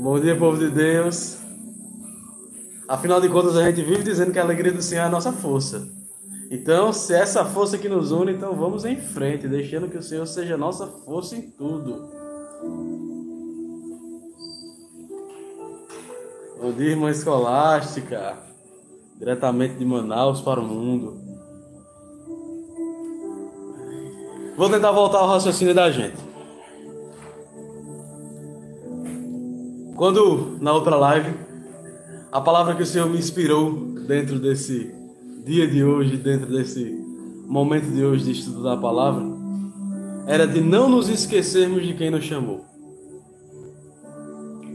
Bom dia, povo de Deus. Afinal de contas, a gente vive dizendo que a alegria do Senhor é a nossa força. Então, se é essa força que nos une, então vamos em frente, deixando que o Senhor seja nossa força em tudo. Bom dia, irmã escolástica, diretamente de Manaus para o mundo. Vou tentar voltar ao raciocínio da gente. Quando, na outra live, a palavra que o Senhor me inspirou dentro desse dia de hoje, dentro desse momento de hoje de estudo da palavra, era de não nos esquecermos de quem nos chamou.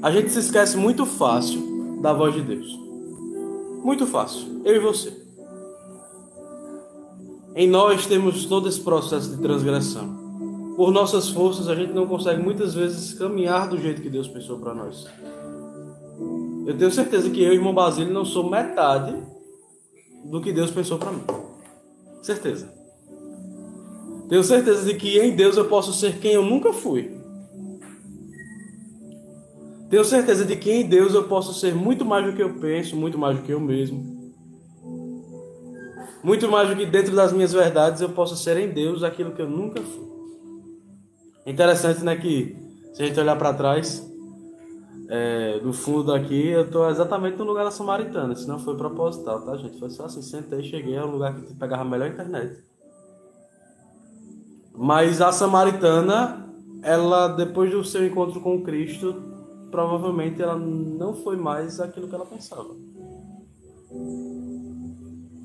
A gente se esquece muito fácil da voz de Deus. Muito fácil. Eu e você. Em nós temos todo esse processo de transgressão. Por nossas forças, a gente não consegue muitas vezes caminhar do jeito que Deus pensou para nós. Eu tenho certeza que eu, irmão Basílio, não sou metade do que Deus pensou para mim. Certeza. Tenho certeza de que em Deus eu posso ser quem eu nunca fui. Tenho certeza de que em Deus eu posso ser muito mais do que eu penso, muito mais do que eu mesmo. Muito mais do que dentro das minhas verdades eu posso ser em Deus aquilo que eu nunca fui. Interessante, né, que se a gente olhar para trás, é, do fundo daqui, eu tô exatamente no lugar da Samaritana. Se não foi proposital, tá, gente? Foi só assim, sentei, cheguei ao lugar que pegava a melhor internet. Mas a Samaritana, ela, depois do seu encontro com Cristo, provavelmente ela não foi mais aquilo que ela pensava.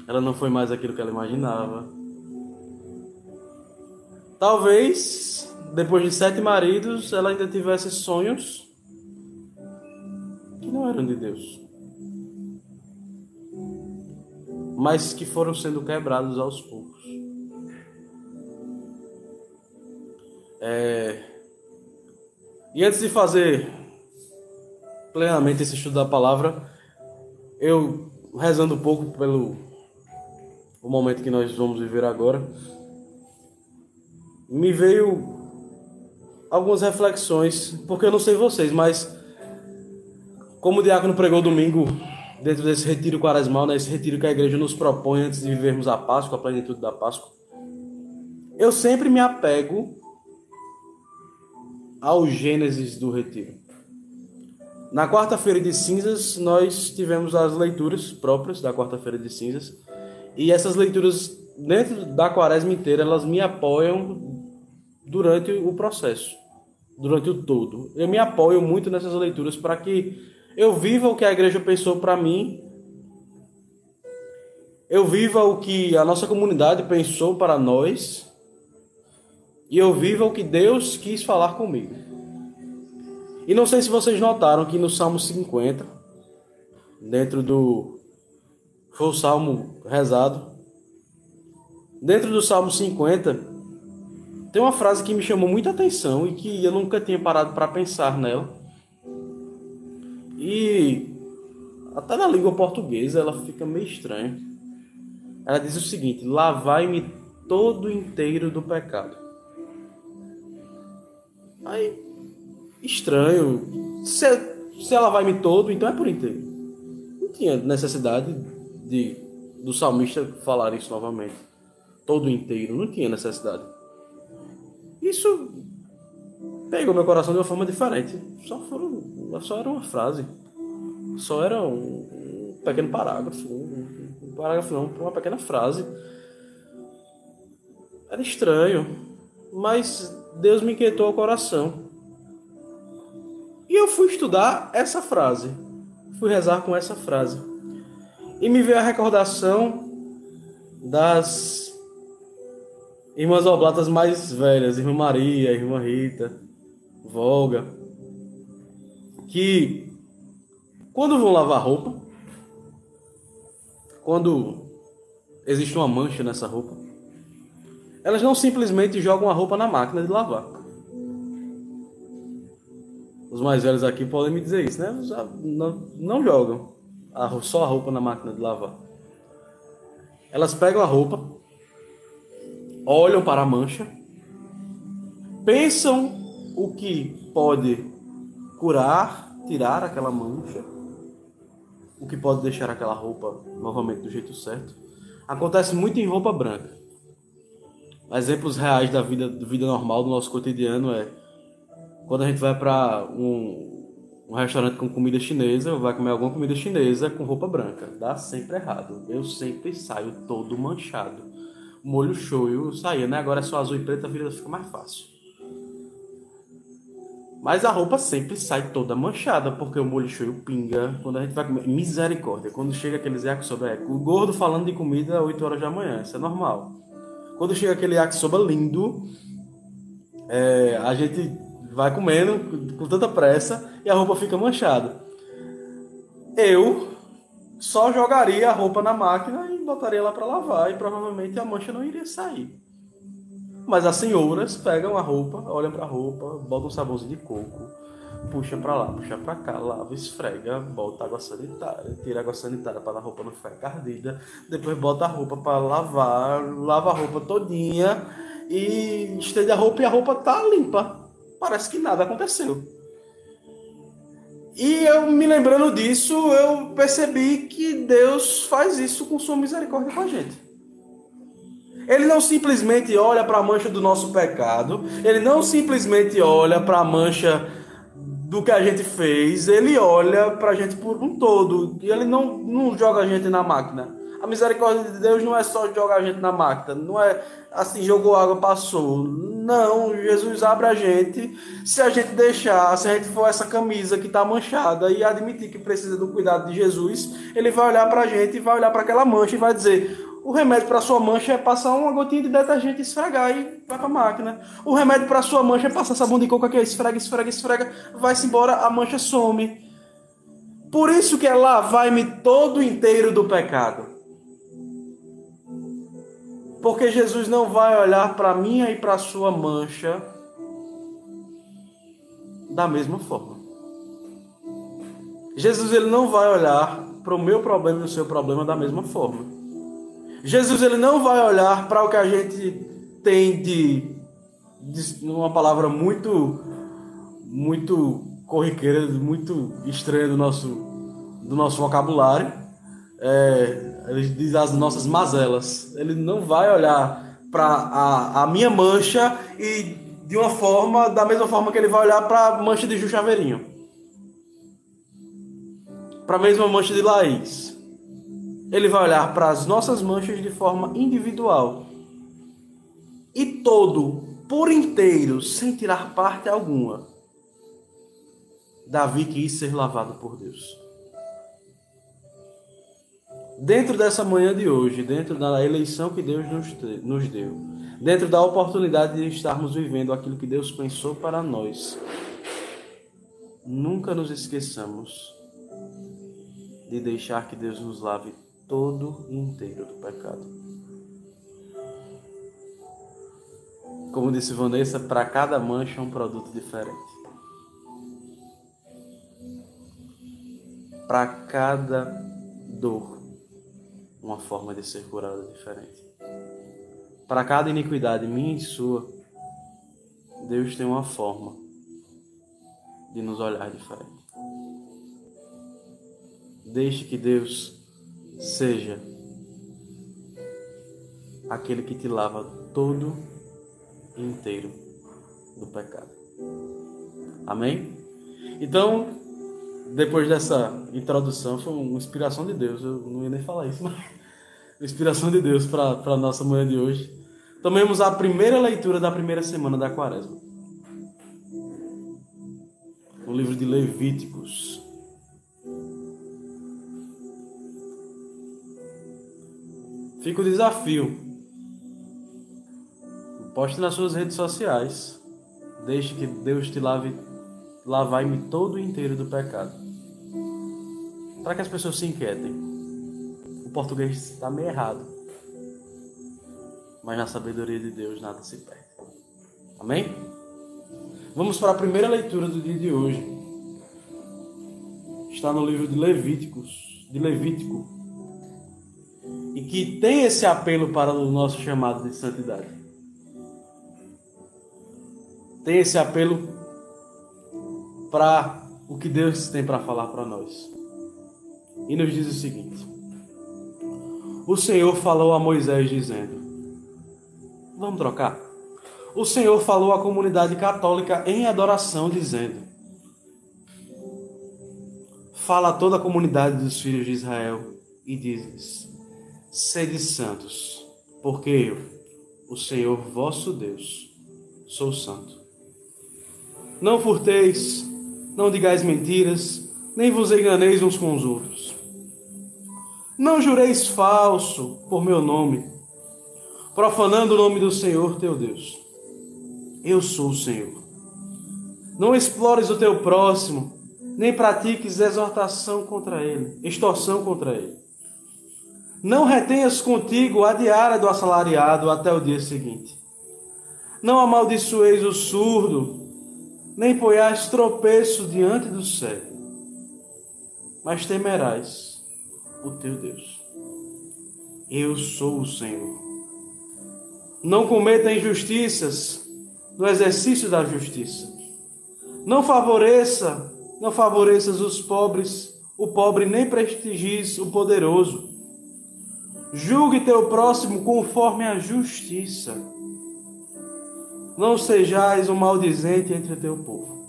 Ela não foi mais aquilo que ela imaginava. Talvez, depois de sete maridos, ela ainda tivesse sonhos que não eram de Deus, mas que foram sendo quebrados aos poucos. É... E antes de fazer plenamente esse estudo da palavra, eu rezando um pouco pelo o momento que nós vamos viver agora, me veio algumas reflexões, porque eu não sei vocês, mas como o diácono pregou domingo, dentro desse retiro quaresmal, né, esse retiro que a igreja nos propõe antes de vivermos a Páscoa, a plenitude da Páscoa, eu sempre me apego ao Gênesis do retiro. Na quarta-feira de cinzas, nós tivemos as leituras próprias da quarta-feira de cinzas, e essas leituras, dentro da quaresma inteira, elas me apoiam durante o processo, durante o todo. Eu me apoio muito nessas leituras para que eu viva o que a igreja pensou para mim. Eu viva o que a nossa comunidade pensou para nós. E eu viva o que Deus quis falar comigo. E não sei se vocês notaram que no Salmo 50, dentro do. Foi o salmo rezado. Dentro do Salmo 50, tem uma frase que me chamou muita atenção e que eu nunca tinha parado para pensar nela. E até na língua portuguesa ela fica meio estranha. Ela diz o seguinte: Lavai-me todo inteiro do pecado. Aí, estranho. Se, se ela vai me todo, então é por inteiro. Não tinha necessidade de do salmista falar isso novamente. Todo inteiro, não tinha necessidade. Isso pegou meu coração de uma forma diferente. Só, foram, só era uma frase. Só era um, um pequeno parágrafo. Um, um parágrafo não, uma pequena frase. Era estranho. Mas Deus me inquietou o coração. E eu fui estudar essa frase. Fui rezar com essa frase. E me veio a recordação das irmãs oblatas mais velhas, irmã Maria, irmã Rita, Volga, que quando vão lavar roupa, quando existe uma mancha nessa roupa, elas não simplesmente jogam a roupa na máquina de lavar. Os mais velhos aqui podem me dizer isso, né? Não, jogam só a roupa na máquina de lavar. Elas pegam a roupa, olham para a mancha, pensam o que pode curar, tirar aquela mancha, o que pode deixar aquela roupa novamente do jeito certo. Acontece muito em roupa branca. Exemplos reais da vida, da vida normal do nosso cotidiano é quando a gente vai para um, um restaurante com comida chinesa, vai comer alguma comida chinesa com roupa branca. Dá sempre errado. Eu sempre saio todo manchado. Molho shoyu saía, né? Agora é só azul e preto, a vida fica mais fácil. Mas a roupa sempre sai toda manchada, porque o molho shoyu pinga quando a gente vai comer. Misericórdia. Quando chega aqueles yakisoba, é, o gordo falando de comida 8 horas da manhã, isso é normal. Quando chega aquele yakisoba lindo, é, a gente vai comendo com tanta pressa e a roupa fica manchada. Eu só jogaria a roupa na máquina e botaria lá para lavar e provavelmente a mancha não iria sair. Mas as senhoras pegam a roupa, olham para a roupa, botam um sabãozinho de coco, puxa para lá, puxa para cá, lava, esfrega, bota água sanitária, tira água sanitária para a roupa não ficar encardida, depois bota a roupa para lavar, lava a roupa todinha e estende a roupa e a roupa tá limpa. Parece que nada aconteceu. E eu me lembrando disso, eu percebi que Deus faz isso com sua misericórdia com a gente. Ele não simplesmente olha para a mancha do nosso pecado, ele não simplesmente olha para a mancha do que a gente fez, ele olha para a gente por um todo. E ele não, não joga a gente na máquina. A misericórdia de Deus não é só jogar a gente na máquina, não é assim, jogou água, passou. Não, Jesus abre a gente. Se a gente deixar, se a gente for essa camisa que está manchada e admitir que precisa do cuidado de Jesus, ele vai olhar para a gente, vai olhar para aquela mancha e vai dizer: o remédio para sua mancha é passar uma gotinha de detergente e esfregar e vai para a máquina. O remédio para sua mancha é passar sabão de coco aqui, esfrega, esfrega, esfrega, vai-se embora, a mancha some. Por isso que é lavar-me todo inteiro do pecado. Porque Jesus não vai olhar para minha e para a sua mancha da mesma forma. Jesus ele não vai olhar para o meu problema e o seu problema da mesma forma. Jesus ele não vai olhar para o que a gente tem de, de uma palavra muito muito corriqueira, muito estranha do nosso do nosso vocabulário. É, ele diz as nossas mazelas. Ele não vai olhar para a, a minha mancha e de uma forma, da mesma forma que ele vai olhar para a mancha de Juchaveirinho. Para a mesma mancha de Laís. Ele vai olhar para as nossas manchas de forma individual. E todo, por inteiro, sem tirar parte alguma. Davi quis ser lavado por Deus. Dentro dessa manhã de hoje, dentro da eleição que Deus nos deu, dentro da oportunidade de estarmos vivendo aquilo que Deus pensou para nós, nunca nos esqueçamos de deixar que Deus nos lave todo inteiro do pecado. Como disse Vanessa, para cada mancha um produto diferente. Para cada dor, uma forma de ser curada diferente. Para cada iniquidade minha e sua, Deus tem uma forma de nos olhar diferente. Deixe que Deus seja aquele que te lava todo inteiro do pecado. Amém? Então, depois dessa introdução, foi uma inspiração de Deus. Eu não ia nem falar isso, mas inspiração de Deus para a nossa manhã de hoje. Tomemos a primeira leitura da primeira semana da quaresma. O livro de Levíticos. Fica o desafio. Poste nas suas redes sociais. Deixe que Deus te lave, lavai-me todo inteiro do pecado. Para que as pessoas se inquietem. O português está meio errado. Mas na sabedoria de Deus nada se perde. Amém? Vamos para a primeira leitura do dia de hoje. Está no livro de Levíticos, de Levítico, e que tem esse apelo para o nosso chamado de santidade. Tem esse apelo para o que Deus tem para falar para nós. E nos diz o seguinte: O Senhor falou a Moisés dizendo: Vamos trocar? O Senhor falou à comunidade católica em adoração dizendo: Fala a toda a comunidade dos filhos de Israel e diz: Sede santos, porque eu, o Senhor vosso Deus, sou santo. Não furteis, não digais mentiras, nem vos enganeis uns com os outros. Não jureis falso por meu nome, profanando o nome do Senhor teu Deus. Eu sou o Senhor. Não explores o teu próximo, nem pratiques exortação contra ele, extorsão contra ele. Não retenhas contigo a diária do assalariado até o dia seguinte. Não amaldiçoeis o surdo, nem ponhais tropeço diante do cego, mas temerás o teu Deus. Eu sou o Senhor. Não cometa injustiças no exercício da justiça. Não favoreça, não favoreças os pobres, o pobre nem prestigies o poderoso. Julgue teu próximo conforme a justiça não sejais um maldizente entre teu povo.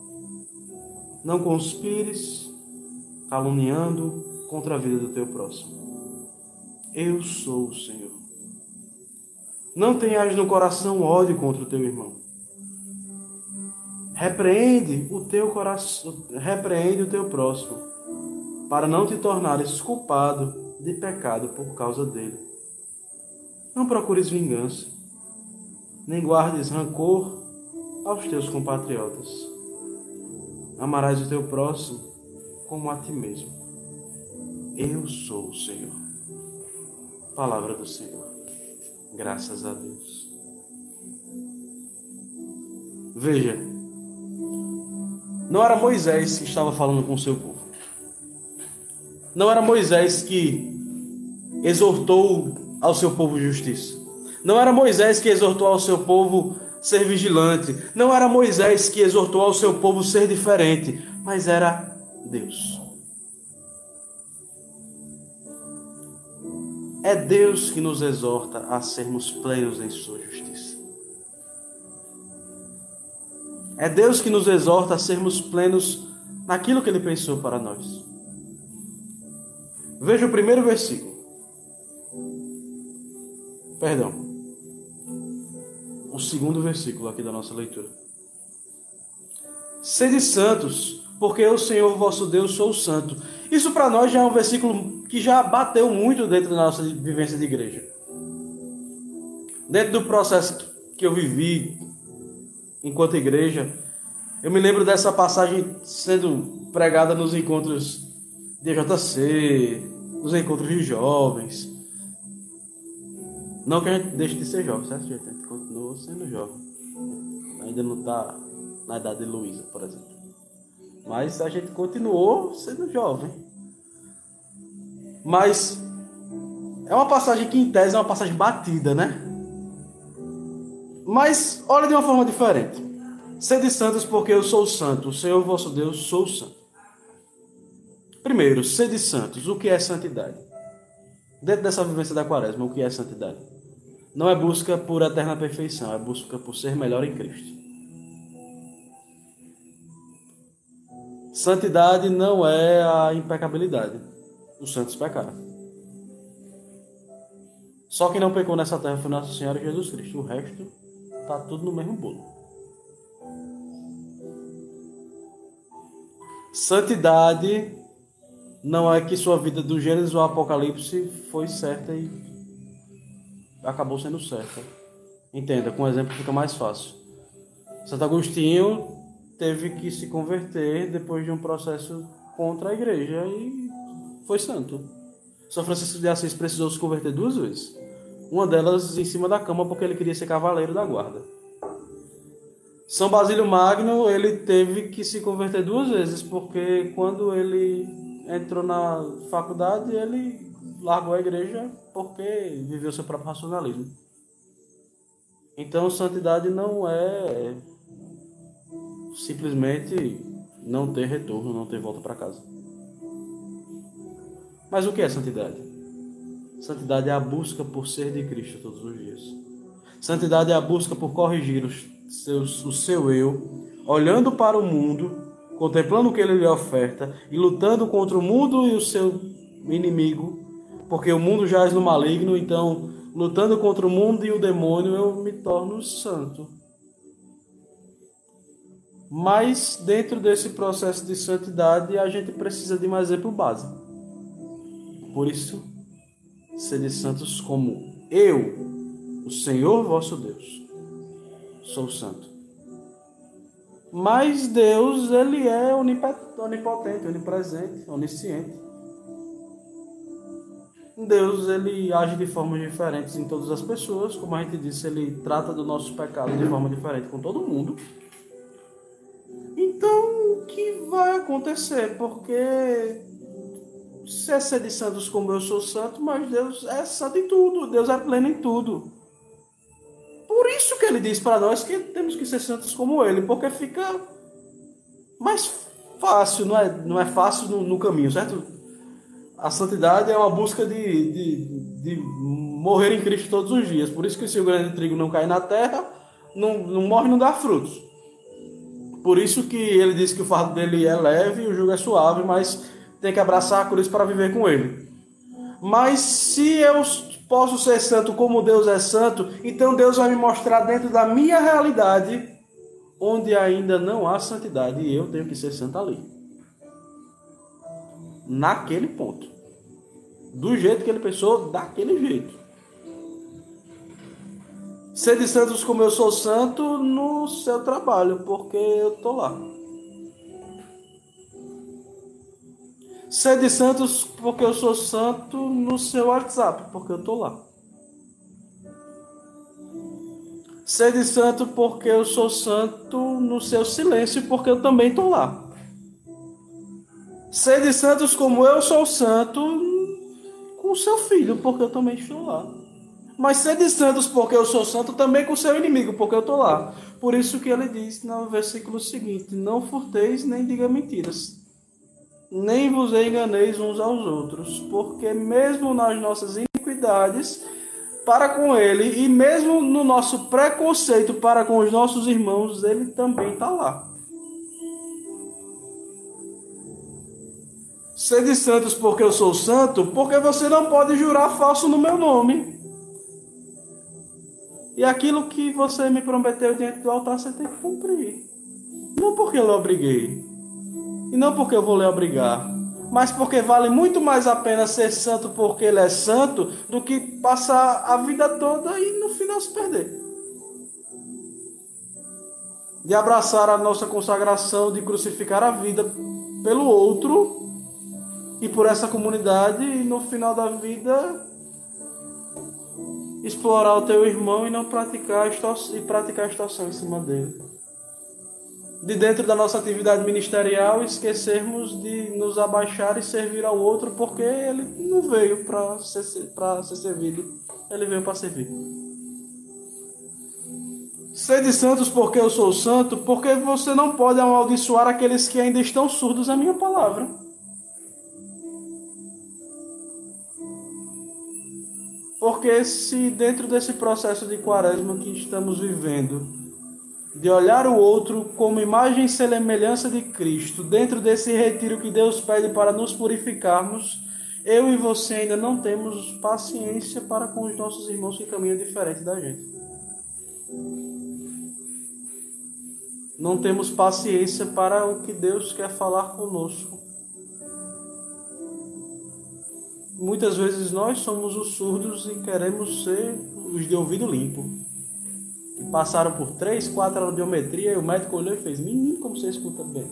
Não conspires, caluniando contra a vida do teu próximo. Eu sou o Senhor. Não tenhas no coração ódio contra o teu irmão. Repreende o teu coração, repreende o teu próximo, para não te tornares culpado de pecado por causa dele. Não procures vingança nem guardes rancor aos teus compatriotas. Amarás o teu próximo como a ti mesmo. Eu sou o Senhor. Palavra do Senhor. Graças a Deus. Veja, não era Moisés que estava falando com o seu povo. Não era Moisés que exortou ao seu povo justiça. Não era Moisés que exortou ao seu povo ser vigilante. Não era Moisés que exortou ao seu povo ser diferente. Mas era Deus. É Deus que nos exorta a sermos plenos em Sua justiça. É Deus que nos exorta a sermos plenos naquilo que Ele pensou para nós. Veja o primeiro versículo. Perdão o segundo versículo aqui da nossa leitura. Sede santos, porque eu, Senhor vosso Deus, sou santo. Isso para nós já é um versículo que já bateu muito dentro da nossa vivência de igreja. Dentro do processo que eu vivi enquanto igreja, eu me lembro dessa passagem sendo pregada nos encontros de JC, nos encontros de jovens. Não que a gente deixe de ser jovem, certo? A gente continua sendo jovem. Ainda não está na idade de Luísa, por exemplo. Mas a gente continuou sendo jovem. Mas é uma passagem que, em tese, é uma passagem batida, né? Mas olha de uma forma diferente. Sede santos, porque eu sou santo. O Senhor vosso Deus, sou santo. Primeiro, sede santos. O que é santidade? Dentro dessa vivência da quaresma, o que é santidade? Não é busca por eterna perfeição, é busca por ser melhor em Cristo. Santidade não é a impecabilidade. Os santos pecaram. Só quem não pecou nessa terra foi Nossa Senhora Jesus Cristo. O resto está tudo no mesmo bolo. Santidade não é que sua vida do Gênesis ao Apocalipse foi certa e acabou sendo certa. Entenda, com um exemplo fica mais fácil. Santo Agostinho teve que se converter depois de um processo contra a igreja e foi santo. São Francisco de Assis precisou se converter duas vezes. Uma delas em cima da cama porque ele queria ser cavaleiro da guarda. São Basílio Magno, ele teve que se converter duas vezes porque quando ele entrou na faculdade, ele largou a igreja porque viveu seu próprio racionalismo. Então, santidade não é simplesmente não ter retorno, não ter volta para casa. Mas o que é santidade? Santidade é a busca por ser de Cristo todos os dias. Santidade é a busca por corrigir os seus, o seu eu, olhando para o mundo, contemplando o que ele lhe oferta e lutando contra o mundo e o seu inimigo, porque o mundo jaz no maligno, então, lutando contra o mundo e o demônio, eu me torno santo. Mas dentro desse processo de santidade, a gente precisa de um exemplo básico. Por isso, sede santos como eu, o Senhor vosso Deus, sou santo. Mas Deus, ele é onipotente, onipresente, onisciente. Deus, ele age de formas diferentes em todas as pessoas, como a gente disse, ele trata do nosso pecado de forma diferente com todo mundo. Então, o que vai acontecer? Porque se é ser de santos como eu sou santo, mas Deus é santo em tudo, Deus é pleno em tudo. Por isso que ele diz para nós que temos que ser santos como ele, porque fica mais fácil, não é, não é fácil no, no caminho, certo? A santidade é uma busca de, de, de, morrer em Cristo todos os dias. Por isso que se o grande trigo não cai na terra, não, não morre não dá frutos. Por isso que ele diz que o fardo dele é leve e o jugo é suave, mas tem que abraçar a cruz para viver com ele. Mas se eu posso ser santo como Deus é santo, então Deus vai me mostrar dentro da minha realidade onde ainda não há santidade e eu tenho que ser santo ali. Naquele ponto. Do jeito que ele pensou, daquele jeito. Sede santos como eu sou santo no seu trabalho, porque eu tô lá. Sede santos porque eu sou santo no seu WhatsApp, porque eu tô lá. Sede santo porque eu sou santo no seu silêncio, porque eu também tô lá. Sede santos como eu sou santo com o seu filho, porque eu também estou lá. Mas sede santos porque eu sou santo também com o seu inimigo, porque eu estou lá. Por isso que ele diz no versículo seguinte: Não furteis nem diga mentiras nem vos enganeis uns aos outros, porque mesmo nas nossas iniquidades para com ele, e mesmo no nosso preconceito para com os nossos irmãos, ele também está lá. Sede santos porque eu sou santo, porque você não pode jurar falso no meu nome. E aquilo que você me prometeu diante do altar, você tem que cumprir. Não porque eu obriguei. E não porque eu vou lhe obrigar, mas porque vale muito mais a pena ser santo porque ele é santo do que passar a vida toda e no final se perder. De abraçar a nossa consagração, de crucificar a vida pelo outro e por essa comunidade e no final da vida explorar o teu irmão e não praticar e praticar extorsão em cima dele de dentro da nossa atividade ministerial esquecermos de nos abaixar e servir ao outro porque ele não veio para ser, ser servido, ele veio para servir. Sede santos porque eu sou santo, porque você não pode amaldiçoar aqueles que ainda estão surdos à minha palavra. Porque se dentro desse processo de quaresma que estamos vivendo, de olhar o outro como imagem e semelhança de Cristo, dentro desse retiro que Deus pede para nos purificarmos, eu e você ainda não temos paciência para com os nossos irmãos que caminham diferente da gente. Não temos paciência para o que Deus quer falar conosco. Muitas vezes nós somos os surdos e queremos ser os de ouvido limpo passaram por três, quatro audiometria e o médico olhou e fez: Menino, como você escuta bem.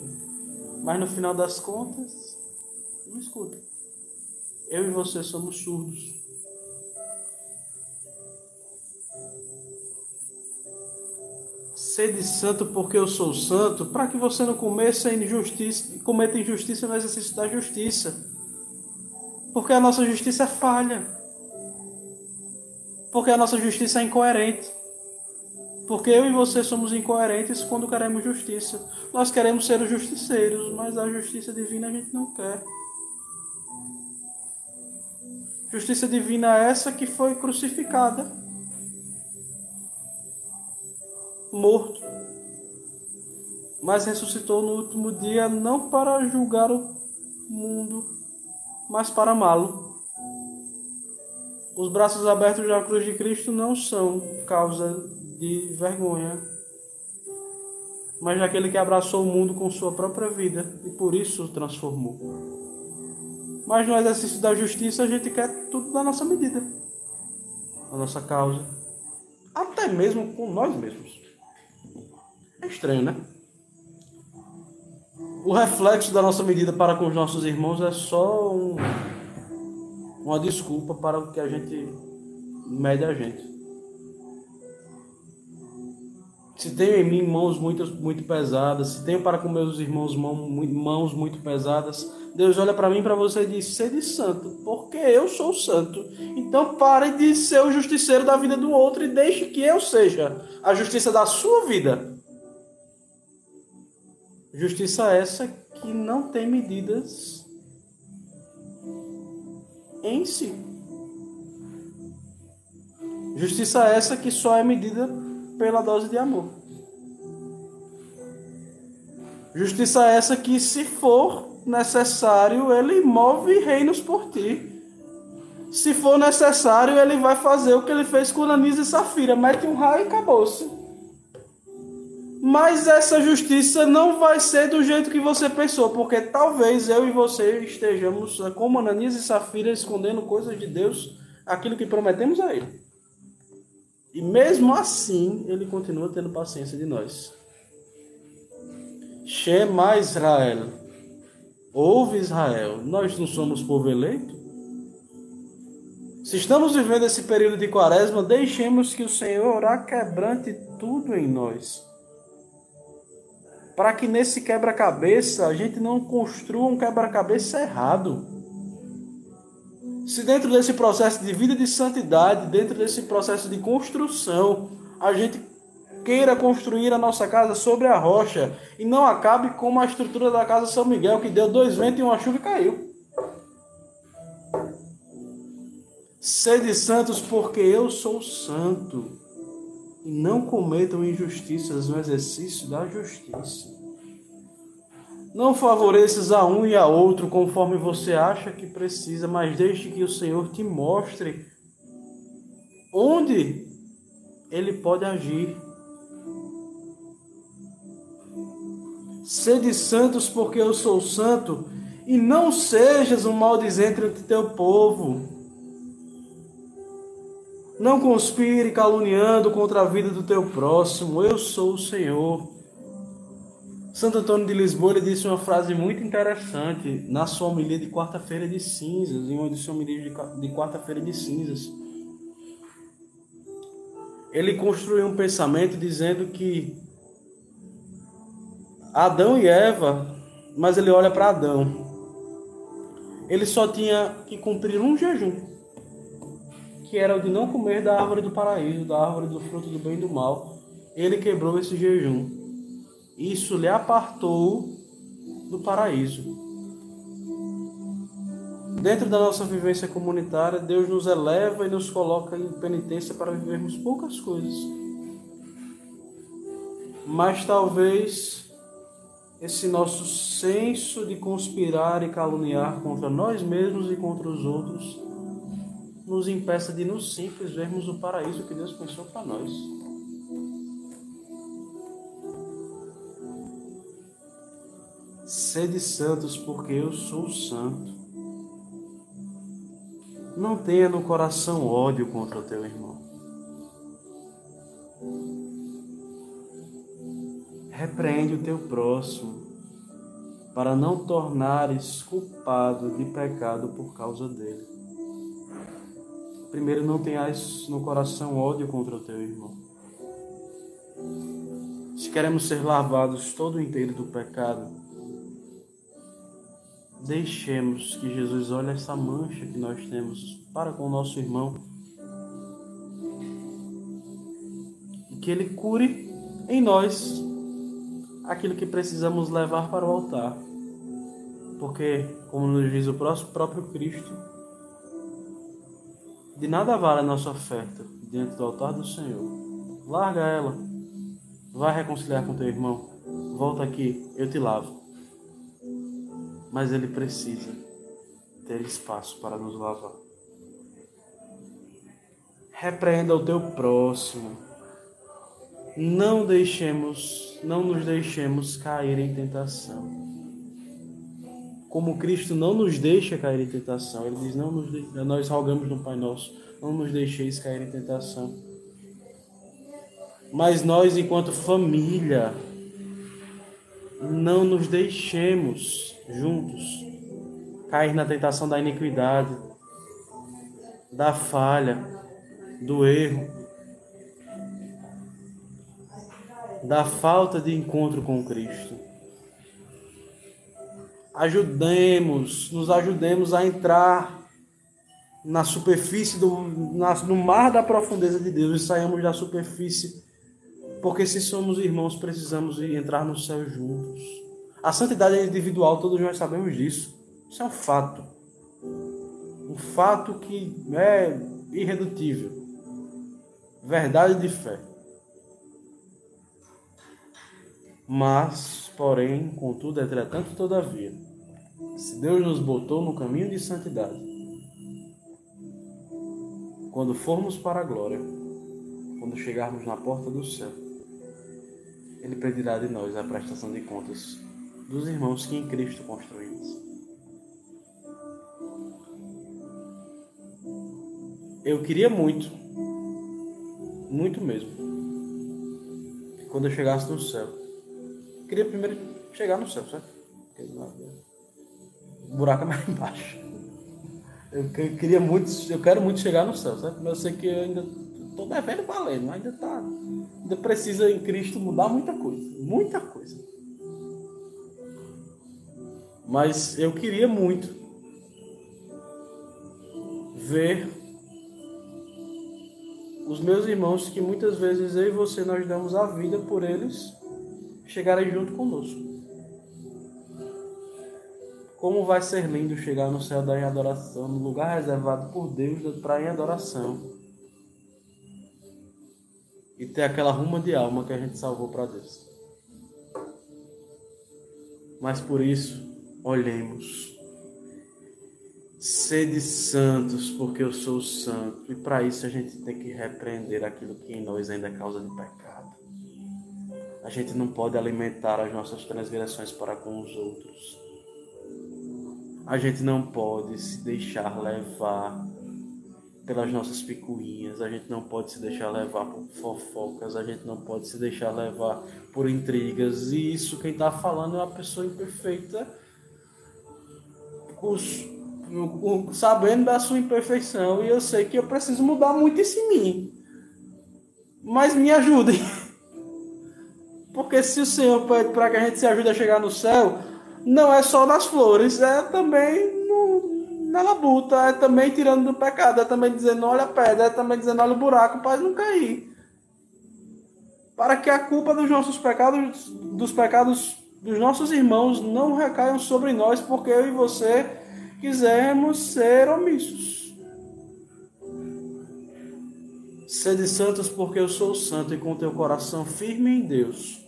Mas no final das contas, não escuta. Eu e você somos surdos. Sede santo porque eu sou santo, para que você não cometa injustiça, cometa injustiça no exercício da justiça. Porque a nossa justiça é falha. Porque a nossa justiça é incoerente. Porque eu e você somos incoerentes quando queremos justiça. Nós queremos ser os justiceiros, mas a justiça divina a gente não quer. Justiça divina é essa que foi crucificada, morto, mas ressuscitou no último dia não para julgar o mundo, mas para amá-lo. Os braços abertos da cruz de Cristo não são causa de vergonha, mas daquele que abraçou o mundo com sua própria vida e por isso o transformou. Mas no exercício da justiça a gente quer tudo da nossa medida, da nossa causa, até mesmo com nós mesmos. É estranho, né? O reflexo da nossa medida para com os nossos irmãos é só um, uma desculpa para o que a gente mede a gente. Se tenho em mim mãos muito, muito pesadas, se tenho para com meus irmãos mãos muito pesadas, Deus olha para mim para você e diz: Sede santo, porque eu sou santo. Então pare de ser o justiceiro da vida do outro e deixe que eu seja a justiça da sua vida. Justiça essa que não tem medidas em si. Justiça essa que só é medida pela dose de amor. Justiça essa que, se for necessário, ele move reinos por ti. Se for necessário, ele vai fazer o que ele fez com Ananias e Safira: mete um raio e acabou-se. Mas essa justiça não vai ser do jeito que você pensou, porque talvez eu e você estejamos, como Ananias e Safira, escondendo coisas de Deus, aquilo que prometemos a ele. E mesmo assim, ele continua tendo paciência de nós. Shema Israel. Ouve Israel. Nós não somos povo eleito? Se estamos vivendo esse período de quaresma, deixemos que o Senhor aquebrante tudo em nós. Para que nesse quebra-cabeça a gente não construa um quebra-cabeça errado. Se dentro desse processo de vida de santidade, dentro desse processo de construção, a gente queira construir a nossa casa sobre a rocha e não acabe como a estrutura da casa São Miguel, que deu dois ventos e uma chuva e caiu. Sede santos, porque eu sou santo. E não cometam injustiças no exercício da justiça. Não favoreças a um e a outro conforme você acha que precisa, mas deixe que o Senhor te mostre onde ele pode agir. Sede santos, porque eu sou santo, e não sejas um maldizente entre teu povo. Não conspire caluniando contra a vida do teu próximo. Eu sou o Senhor. Santo Antônio de Lisboa ele disse uma frase muito interessante na sua homilia de quarta-feira de cinzas, em uma de suas de quarta-feira de cinzas. Ele construiu um pensamento dizendo que Adão e Eva, mas ele olha para Adão. Ele só tinha que cumprir um jejum, que era o de não comer da árvore do paraíso, da árvore do fruto do bem e do mal. Ele quebrou esse jejum isso lhe apartou do paraíso. Dentro da nossa vivência comunitária, Deus nos eleva e nos coloca em penitência para vivermos poucas coisas. Mas talvez esse nosso senso de conspirar e caluniar contra nós mesmos e contra os outros nos impeça de, no simples, vermos o paraíso que Deus pensou para nós. Sede santos, porque eu sou santo. Não tenha no coração ódio contra o teu irmão. Repreende o teu próximo, para não tornares culpado de pecado por causa dele. Primeiro, não tenhas no coração ódio contra o teu irmão. Se queremos ser lavados todo inteiro do pecado, deixemos que Jesus olhe essa mancha que nós temos para com o nosso irmão e que Ele cure em nós aquilo que precisamos levar para o altar. Porque, como nos diz o próprio Cristo, de nada vale a nossa oferta diante do altar do Senhor. Larga ela. Vai reconciliar com teu irmão. Volta aqui, eu te lavo. Mas ele precisa ter espaço para nos lavar. Repreenda o teu próximo. Não deixemos, não nos deixemos cair em tentação como Cristo não nos deixa cair em tentação. Ele diz: não nos de... nós rogamos no Pai Nosso, não nos deixeis cair em tentação. Mas nós, enquanto família, não nos deixemos juntos cair na tentação da iniquidade, da falha, do erro, da falta de encontro com Cristo. Ajudemos, nos ajudemos a entrar na superfície do na, no mar da profundeza de Deus e saímos da superfície, porque se somos irmãos precisamos entrar no céu juntos. A santidade é individual, todos nós sabemos disso. Isso é um fato. Um fato que é irredutível. Verdade de fé. Mas, porém, contudo, entretanto, todavia, se Deus nos botou no caminho de santidade, quando formos para a glória, quando chegarmos na porta do céu, Ele pedirá de nós a prestação de contas dos irmãos que em Cristo construímos. Eu queria muito, muito mesmo, que quando eu chegasse no céu, queria primeiro chegar no céu, certo? O buraco é mais embaixo. Eu queria muito, eu quero muito chegar no céu, certo? Mas eu sei que eu ainda estou devendo valendo, ainda tá, ainda precisa em Cristo mudar muita coisa, muita coisa. Mas eu queria muito ver os meus irmãos que muitas vezes eu e você nós damos a vida por eles chegarem junto conosco. Como vai ser lindo chegar no céu da adoração, no lugar reservado por Deus para em adoração. E ter aquela ruma de alma que a gente salvou para Deus. Mas por isso, olhemos. Sede santos, porque eu sou santo. E para isso a gente tem que repreender aquilo que em nós ainda é causa de pecado. A gente não pode alimentar as nossas transgressões para com os outros. A gente não pode se deixar levar pelas nossas picuinhas, a gente não pode se deixar levar por fofocas, a gente não pode se deixar levar por intrigas. E isso quem está falando é uma pessoa imperfeita, sabendo da sua imperfeição. E eu sei que eu preciso mudar muito isso em mim. Mas me ajudem. Porque se o Senhor pede para que a gente se ajude a chegar no céu, não é só nas flores, é também no, na labuta, é também tirando do pecado, é também dizendo olha a pedra, é também dizendo olha o buraco para não cair. Para que a culpa dos nossos pecados, dos pecados dos nossos irmãos não recaiam sobre nós, porque eu e você quisermos ser omissos. Sede santos, porque eu sou santo, e com teu coração firme em Deus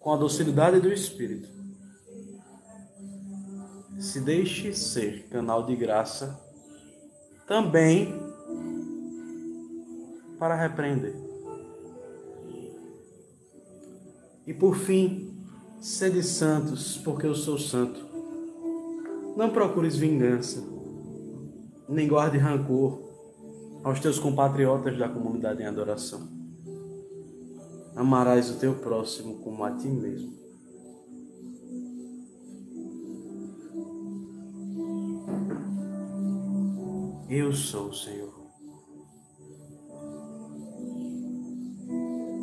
com a docilidade do Espírito. Se deixe ser canal de graça também para repreender. E por fim, sede santos, porque eu sou santo. Não procures vingança, nem guarde rancor aos teus compatriotas da comunidade em adoração amarás o teu próximo como a ti mesmo. Eu sou o Senhor.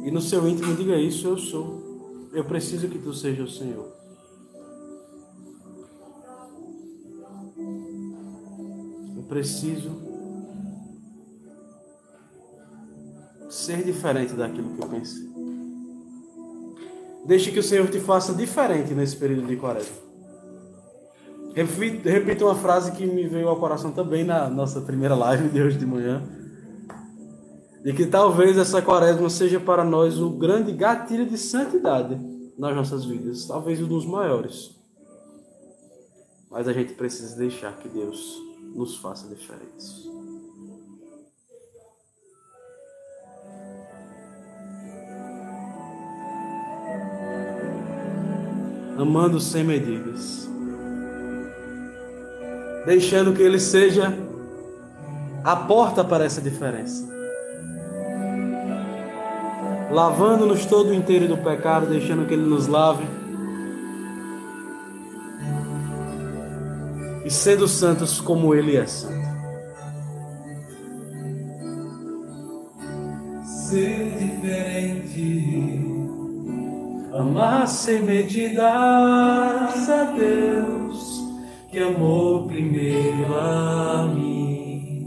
E no seu íntimo diga isso, eu sou. Eu preciso que tu seja o Senhor. Eu preciso ser diferente daquilo que eu pensei. Deixe que o Senhor te faça diferente nesse período de quaresma. Repito uma frase que me veio ao coração também na nossa primeira live de hoje de manhã. De que talvez essa quaresma seja para nós o grande gatilho de santidade nas nossas vidas. Talvez um dos maiores. Mas a gente precisa deixar que Deus nos faça diferentes. Amando sem medidas. Deixando que Ele seja a porta para essa diferença. Lavando-nos todo inteiro do pecado, deixando que Ele nos lave e sendo santos como Ele é santo. Ser diferente, amar sem medidas a Deus que amou primeiro a mim,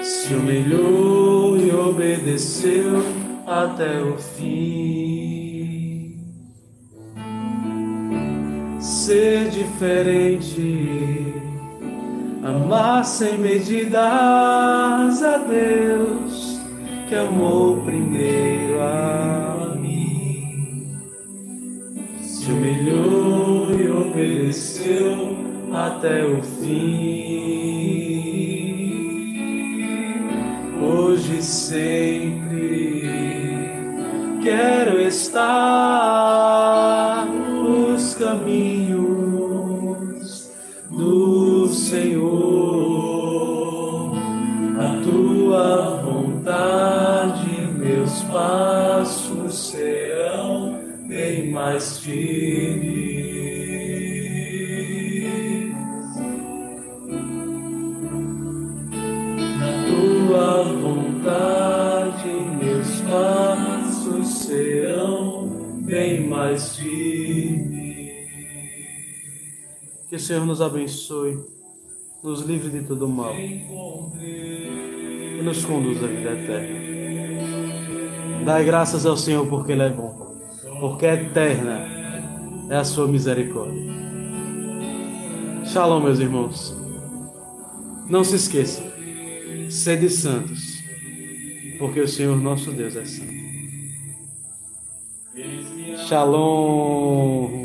se humilhou e obedeceu até o fim. ser diferente, amar sem medidas a Deus que amou primeiro a mim, humilhou e obedeceu até o fim. Hoje sempre quero estar nos caminhos do Senhor. A tua vontade, meus bem mais firmes. Na tua vontade, meus passos serão bem mais firmes. Que o Senhor nos abençoe, nos livre de todo mal e nos conduza à vida eterna. Dai graças ao Senhor porque Ele é bom, porque eterna é a sua misericórdia. Shalom, meus irmãos. Não se esqueçam, sede santos, porque o Senhor nosso Deus é santo. Shalom.